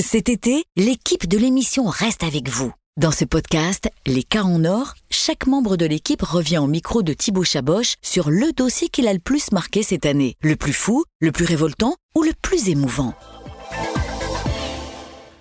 Cet été, l'équipe de l'émission reste avec vous. Dans ce podcast, Les cas en or, chaque membre de l'équipe revient au micro de Thibaut Chaboch sur le dossier qu'il a le plus marqué cette année. Le plus fou, le plus révoltant ou le plus émouvant?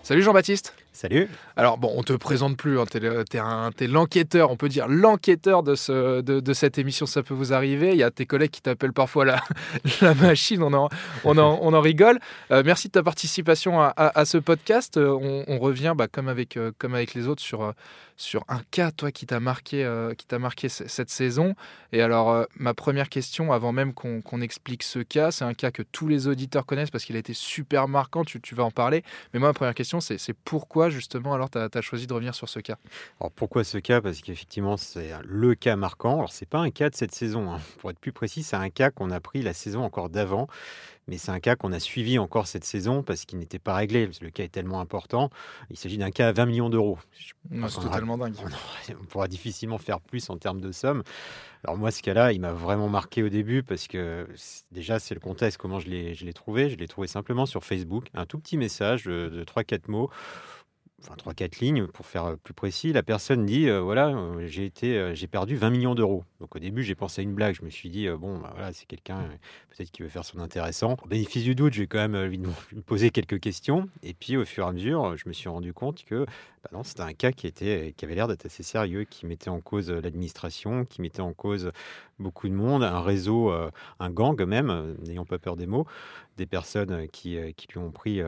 Salut Jean-Baptiste. Salut. Alors bon, on te présente plus, hein, t'es, l'enquêteur, on peut dire l'enquêteur de, ce, de, cette émission, ça peut vous arriver. Il y a tes collègues qui t'appellent parfois la, la machine, on en, on en, on en rigole. Euh, merci de ta participation à, ce podcast. Euh, on, revient, bah, comme, avec, euh, comme avec les autres, sur, sur un cas, toi, qui t'a marqué, qui marqué cette saison. Et alors, ma première question, avant même qu'on, explique ce cas, c'est un cas que tous les auditeurs connaissent parce qu'il a été super marquant, tu, tu vas en parler. Mais moi, ma première question, c'est, c'est pourquoi justement alors tu as, choisi de revenir sur ce cas? Alors pourquoi ce cas? Parce qu'effectivement c'est le cas marquant. Alors c'est pas un cas de cette saison, hein. pour être plus précis, c'est un cas qu'on a pris la saison encore d'avant. Mais c'est un cas qu'on a suivi encore cette saison parce qu'il n'était pas réglé. le cas est tellement important. Il s'agit d'un cas à 20 millions d'euros. C'est totalement dingue. On, pourra difficilement faire plus en termes de somme. Alors moi, ce cas-là, il m'a vraiment marqué au début parce que déjà, c'est le contexte, comment je l'ai trouvé. Je l'ai trouvé simplement sur Facebook. Un tout petit message de, de 3-4 mots enfin trois quatre lignes pour faire plus précis. La personne dit voilà, j'ai été, j'ai perdu 20 millions d'euros. Donc au début, j'ai pensé à une blague. Je me suis dit bon, bah, voilà, c'est quelqu'un peut-être qui veut faire son intéressant. Au bénéfice du doute, j'ai quand même lui, poser quelques questions. Et puis au fur et à mesure, je me suis rendu compte que bah non, c'était un cas qui était, qui avait l'air d'être assez sérieux, qui mettait en cause l'administration, qui mettait en cause beaucoup de monde, un réseau, un gang même, n'ayant pas peur des mots, des personnes qui, qui lui ont pris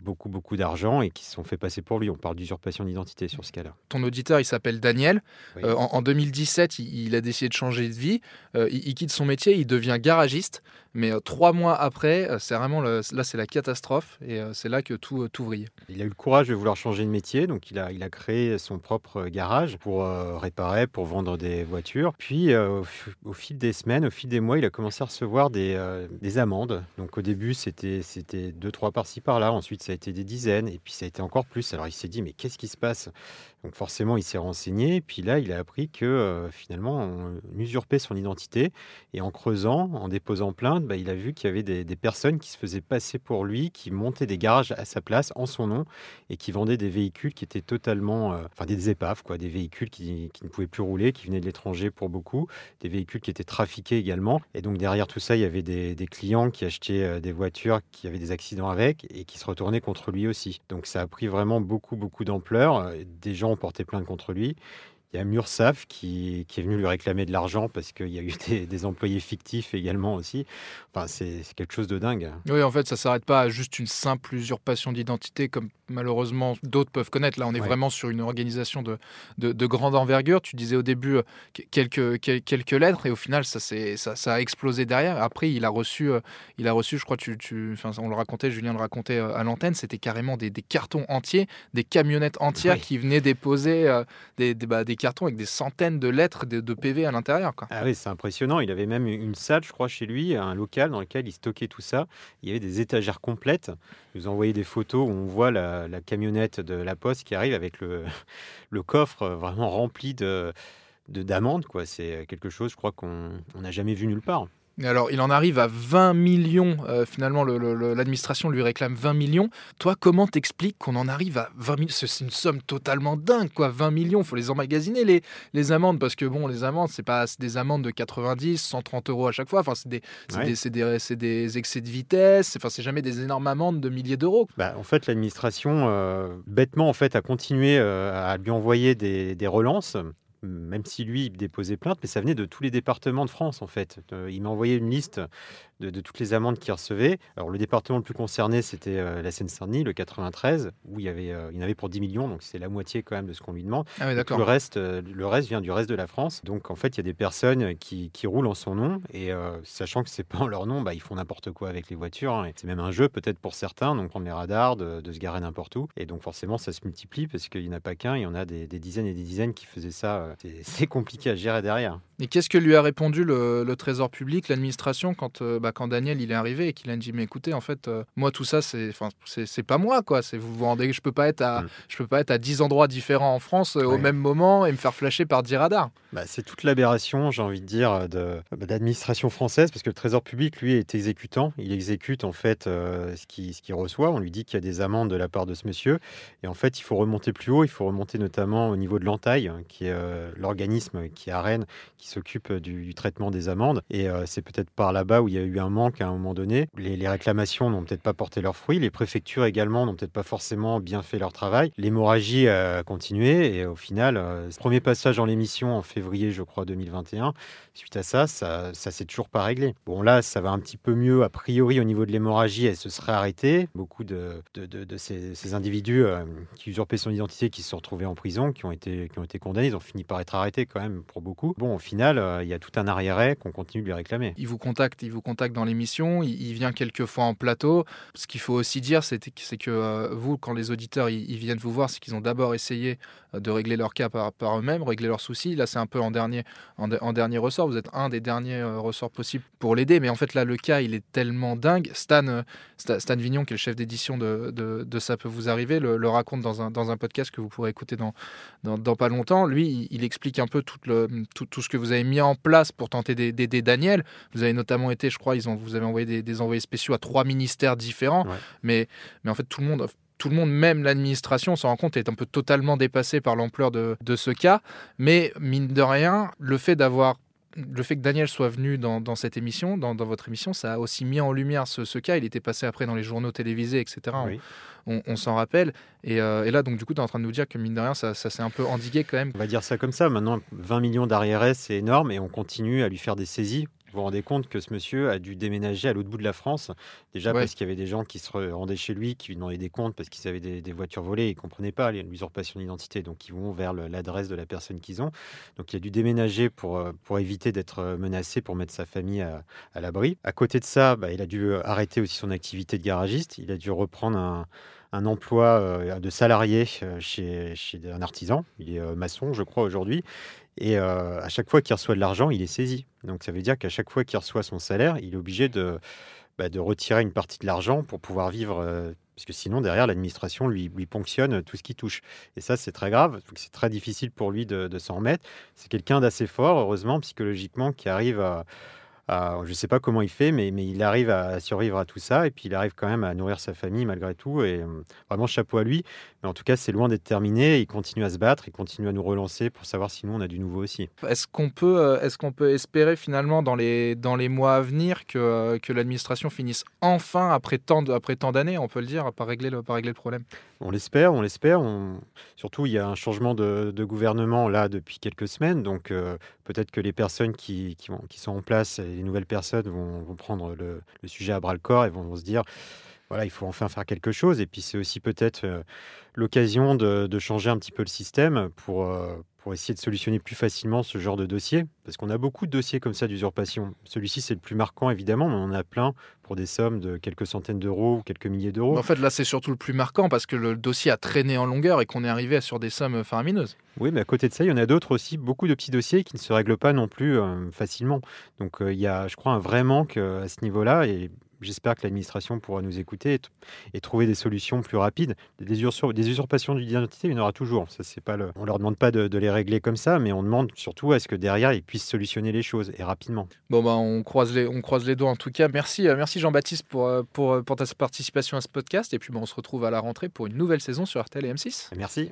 beaucoup beaucoup d'argent et qui se sont fait passer pour lui. On parle d'usurpation d'identité sur ce cas-là. Ton auditeur, il s'appelle Daniel. en, 2017, il, a décidé de changer de vie. il, quitte son métier, il devient garagiste. Mais euh, trois mois après, euh, c'est vraiment là, c'est la catastrophe et euh, c'est là que tout, tout. Il a eu le courage de vouloir changer de métier, donc il a, il a créé son propre garage pour réparer, pour vendre des voitures. Puis, au, fil des semaines, au fil des mois, il a commencé à recevoir des, des amendes. Donc, au début, c'était, c'était deux, trois par-ci, par-là. Ensuite, ça a été des dizaines et puis ça a été encore plus. Alors, il s'est dit, mais qu'est-ce qui se passe? Donc, forcément, il s'est renseigné. Puis là, il a appris que finalement, on usurpait son identité et en creusant, en déposant plainte, bah, il a vu qu'il y avait des, personnes qui se faisaient passer pour lui, qui montaient des garages à sa place en son nom et qui vendaient des véhicules qui étaient totalement, euh, enfin des épaves, quoi, des véhicules qui, ne pouvaient plus rouler, qui venaient de l'étranger pour beaucoup, des véhicules qui étaient trafiqués également. Et donc derrière tout ça, il y avait des, clients qui achetaient euh, des voitures qui avaient des accidents avec et qui se retournaient contre lui aussi. Donc ça a pris vraiment beaucoup, beaucoup d'ampleur. Des gens ont porté plainte contre lui. Il y a Mursaf qui, qui, est venu lui réclamer de l'argent parce qu'il y a eu des, employés fictifs également aussi. Enfin, c'est quelque chose de dingue. Oui, en fait, ça s'arrête pas à juste une simple usurpation d'identité comme malheureusement d'autres peuvent connaître. Là, on est vraiment sur une organisation de, de, grande envergure. Tu disais au début euh, quelques, quelques lettres et au final, ça, ça, ça a explosé derrière. Après, il a reçu, euh, il a reçu je crois, tu, tu, enfin, on le racontait, Julien le racontait euh, à l'antenne, c'était carrément des, des, cartons entiers, des camionnettes entières qui venaient déposer des, des, bah, des, cartons avec des centaines de lettres de, PV à l'intérieur. Ah oui, c'est impressionnant. Il avait même une salle, je crois, chez lui, un local dans lequel il stockait tout ça. Il y avait des étagères complètes. Il nous envoyait des photos où on voit la, camionnette de la Poste qui arrive avec le, coffre vraiment rempli de quoi. C'est quelque chose, je crois, qu'on n'a jamais vu nulle part. Alors, il en arrive à 20 millions. Euh, finalement, l'administration lui réclame 20 millions. Toi, comment t'expliques qu'on en arrive à 20 millions C'est une somme totalement dingue, quoi. 20 millions, il faut les emmagasiner, les, les amendes, parce que bon, les amendes, c'est pas des amendes de 90, 130 euros à chaque fois. Enfin, c'est des, des, des, excès de vitesse. Enfin, c'est jamais des énormes amendes de milliers d'euros. Bah, en fait, l'administration, euh, bêtement, en fait, a continué euh, à lui envoyer des, des relances même si lui il déposait plainte, mais ça venait de tous les départements de France en fait. Euh, il m'a envoyé une liste de, toutes les amendes qu'il recevait. Alors le département le plus concerné c'était euh, la Seine-Saint-Denis, le 93, où il y avait, euh, il y en avait pour 10 millions, donc c'est la moitié quand même de ce qu'on lui demande. Ah le reste, le reste vient du reste de la France. Donc en fait il y a des personnes qui, qui roulent en son nom et sachant que c'est pas en leur nom, bah, ils font n'importe quoi avec les voitures. Hein. C'est même un jeu peut-être pour certains, donc prendre les radars, de, se garer n'importe où. Et donc forcément ça se multiplie parce qu'il n'y en a pas qu'un, il y en a des, des dizaines et des dizaines qui faisaient ça c'est compliqué à gérer derrière. Et qu'est-ce que lui a répondu le, Trésor public, l'administration, quand, euh, bah, quand Daniel il est arrivé et qu'il a dit Mais écoutez, en fait, euh, moi, tout ça, c'est, c'est, pas moi, quoi. C'est, vous vous rendez, je peux pas être à, mm. je peux pas être à 10 endroits différents en France euh, au même moment et me faire flasher par 10 radars. Bah, c'est toute l'aberration, j'ai envie de dire, de, bah, d'administration française, parce que le Trésor public, lui, est exécutant. Il exécute, en fait, ce, qu'il, ce qu'il reçoit. On lui dit qu'il y a des amendes de la part de ce monsieur. Et en fait, il faut remonter plus haut. Il faut remonter notamment au niveau de l'entaille, qui est l'organisme qui est à Rennes, qui s'occupe euh, du, traitement des amendes. Et euh, c'est peut-être par là-bas où il y a eu un manque à un moment donné. Les, réclamations n'ont peut-être pas porté leurs fruits. Les préfectures également n'ont peut-être pas forcément bien fait leur travail. L'hémorragie a continué et au final, euh, premier passage en l'émission en février, je crois, 2021, suite à ça, ça, s'est toujours pas réglé. Bon, là, ça va un petit peu mieux. A priori, au niveau de l'hémorragie, elle se serait arrêtée. Beaucoup de, ces, individus qui usurpaient son identité, qui se sont retrouvés en prison, qui ont été, condamnés, ils ont fini par être arrêtés quand même pour beaucoup. Bon, au final, euh, il y a tout un arriéré qu'on continue de lui réclamer. Il vous contacte, il vous dans l'émission, il, vient quelques fois en plateau. Ce qu'il faut aussi dire, c'est que euh, vous, quand les auditeurs ils, viennent vous voir, c'est qu'ils ont d'abord essayé euh, de régler leur cas par, eux-mêmes, régler leurs soucis. Là, c'est un peu en dernier, en, dernier ressort. Vous êtes un des derniers ressorts possibles pour l'aider. Mais en fait, là, le cas, il est tellement dingue. Stan, Stan, Vignon, qui est le chef d'édition de, Ça peut vous arriver, le, raconte dans un, dans un podcast que vous pourrez écouter dans, dans, pas longtemps. Lui, il, explique un peu tout, tout, ce que vous avez mis en place pour tenter d'aider Daniel. Vous avez notamment été, je crois, ils ont, vous avez envoyé des, envoyés spéciaux à trois ministères différents. Mais, mais en fait, tout le monde, tout le monde, même l'administration, s'en rend compte, est un peu totalement dépassé par l'ampleur de, de, ce cas. Mais mine de rien, le fait d'avoir le fait que Daniel soit venu dans, cette émission, dans, votre émission, ça a aussi mis en lumière ce, cas. Il était passé après dans les journaux télévisés, etc. On, s'en rappelle. Euh, et, là, donc, du coup, tu es en train de nous dire que, mine de rien, ça, ça s'est un peu endigué quand même. On va dire ça comme ça. Maintenant, 20 millions d'arriérés, c'est énorme. Et on continue à lui faire des saisies vous vous rendez compte que ce monsieur a dû déménager à l'autre bout de la France, déjà parce qu'il y avait des gens qui se rendaient chez lui, qui lui demandaient des comptes parce qu'ils avaient des, voitures volées, ils ne comprenaient pas l'usurpation d'identité, donc ils vont vers l'adresse de la personne qu'ils ont. Donc il a dû déménager pour, euh, pour éviter d'être euh, menacé, pour mettre sa famille à, l'abri. À côté de ça, bah, il a dû euh, arrêter aussi son activité de garagiste, il a dû reprendre un, un emploi de salarié chez, chez, un artisan. Il est maçon, je crois, aujourd'hui. Et à chaque fois qu'il reçoit de l'argent, il est saisi. Donc ça veut dire qu'à chaque fois qu'il reçoit son salaire, il est obligé de, bah, retirer une partie de l'argent pour pouvoir vivre. parce que sinon, derrière, l'administration lui, lui ponctionne tout ce qui touche. Et ça, c'est très grave. C'est très difficile pour lui de, de s'en remettre. C'est quelqu'un d'assez fort, heureusement, psychologiquement, qui arrive à, je ne sais pas comment il fait, mais, il arrive à survivre à tout ça et puis il arrive quand même à nourrir sa famille malgré tout. Et euh, vraiment, chapeau à lui. Mais en tout cas, c'est loin d'être terminé. Il continue à se battre, il continue à nous relancer pour savoir si nous, on a du nouveau aussi. Est-ce qu'on peut, euh, est peut espérer finalement dans les, dans les mois à venir que, euh, que l'administration finisse enfin, après tant, d'années, on peut le dire, par régler le, par régler le problème? On l'espère, on l'espère. Surtout, il y a un changement de, gouvernement là depuis quelques semaines. Donc peut-être que les personnes qui sont en place, les nouvelles personnes vont, prendre le, sujet à bras le corps et vont, se dire voilà, il faut enfin faire quelque chose. Et puis c'est aussi peut-être euh, l'occasion de, changer un petit peu le système pour, euh, pour essayer de solutionner plus facilement ce genre de dossier. Parce qu'on a beaucoup de dossiers comme ça d'usurpation. Celui-ci, c'est le plus marquant, évidemment, mais on en a plein pour des sommes de quelques centaines d'euros ou quelques milliers d'euros. En fait, là, c'est surtout le plus marquant parce que le dossier a traîné en longueur et qu'on est arrivé sur des sommes faramineuses. Oui, mais à côté de ça, il y en a d'autres aussi, beaucoup de petits dossiers qui ne se règlent pas non plus euh, facilement. Donc, il y a, je crois, un vrai manque à ce niveau-là. Et j'espère que l'administration pourra nous écouter et, trouver des solutions plus rapides. Des, usurpations d'identité, il y en aura toujours. Ça, c'est pas le... On leur demande pas de, les régler comme ça, mais on demande surtout à ce que derrière, ils puissent solutionner les choses et rapidement. Bon, bah, on, croise les, on croise les doigts en tout cas. Merci, euh, merci Jean-Baptiste pour, euh, pour, euh, pour, ta participation à ce podcast. Et puis, bah, on se retrouve à la rentrée pour une nouvelle saison sur RTL et M6. Merci.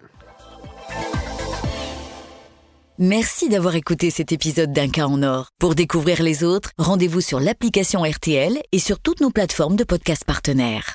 Merci d'avoir écouté cet épisode d'Un cas en or. Pour découvrir les autres, rendez-vous sur l'application RTL et sur toutes nos plateformes de podcasts partenaires.